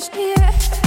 Yeah.